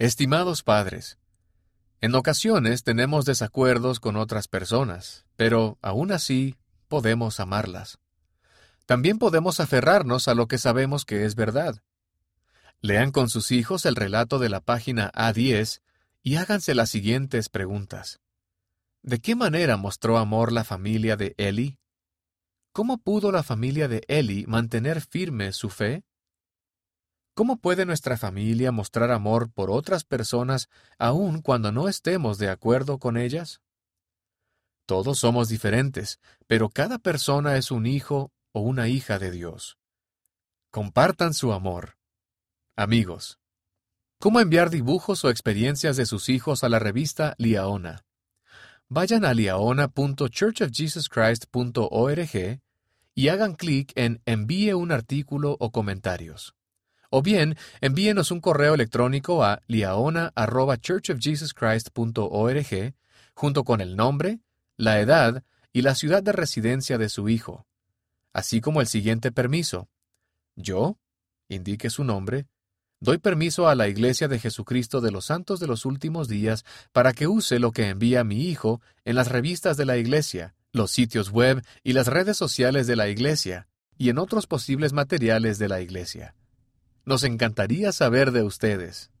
Estimados padres, en ocasiones tenemos desacuerdos con otras personas, pero aún así podemos amarlas. También podemos aferrarnos a lo que sabemos que es verdad. Lean con sus hijos el relato de la página A10 y háganse las siguientes preguntas. ¿De qué manera mostró amor la familia de Eli? ¿Cómo pudo la familia de Eli mantener firme su fe? ¿Cómo puede nuestra familia mostrar amor por otras personas aun cuando no estemos de acuerdo con ellas? Todos somos diferentes, pero cada persona es un hijo o una hija de Dios. Compartan su amor. Amigos. ¿Cómo enviar dibujos o experiencias de sus hijos a la revista Liaona? Vayan a liaona.churchofjesuschrist.org y hagan clic en Envíe un artículo o comentarios. O bien, envíenos un correo electrónico a liaona.churchofjesuschrist.org junto con el nombre, la edad y la ciudad de residencia de su hijo, así como el siguiente permiso. Yo, indique su nombre, doy permiso a la Iglesia de Jesucristo de los Santos de los Últimos Días para que use lo que envía mi hijo en las revistas de la Iglesia, los sitios web y las redes sociales de la Iglesia, y en otros posibles materiales de la Iglesia. Nos encantaría saber de ustedes.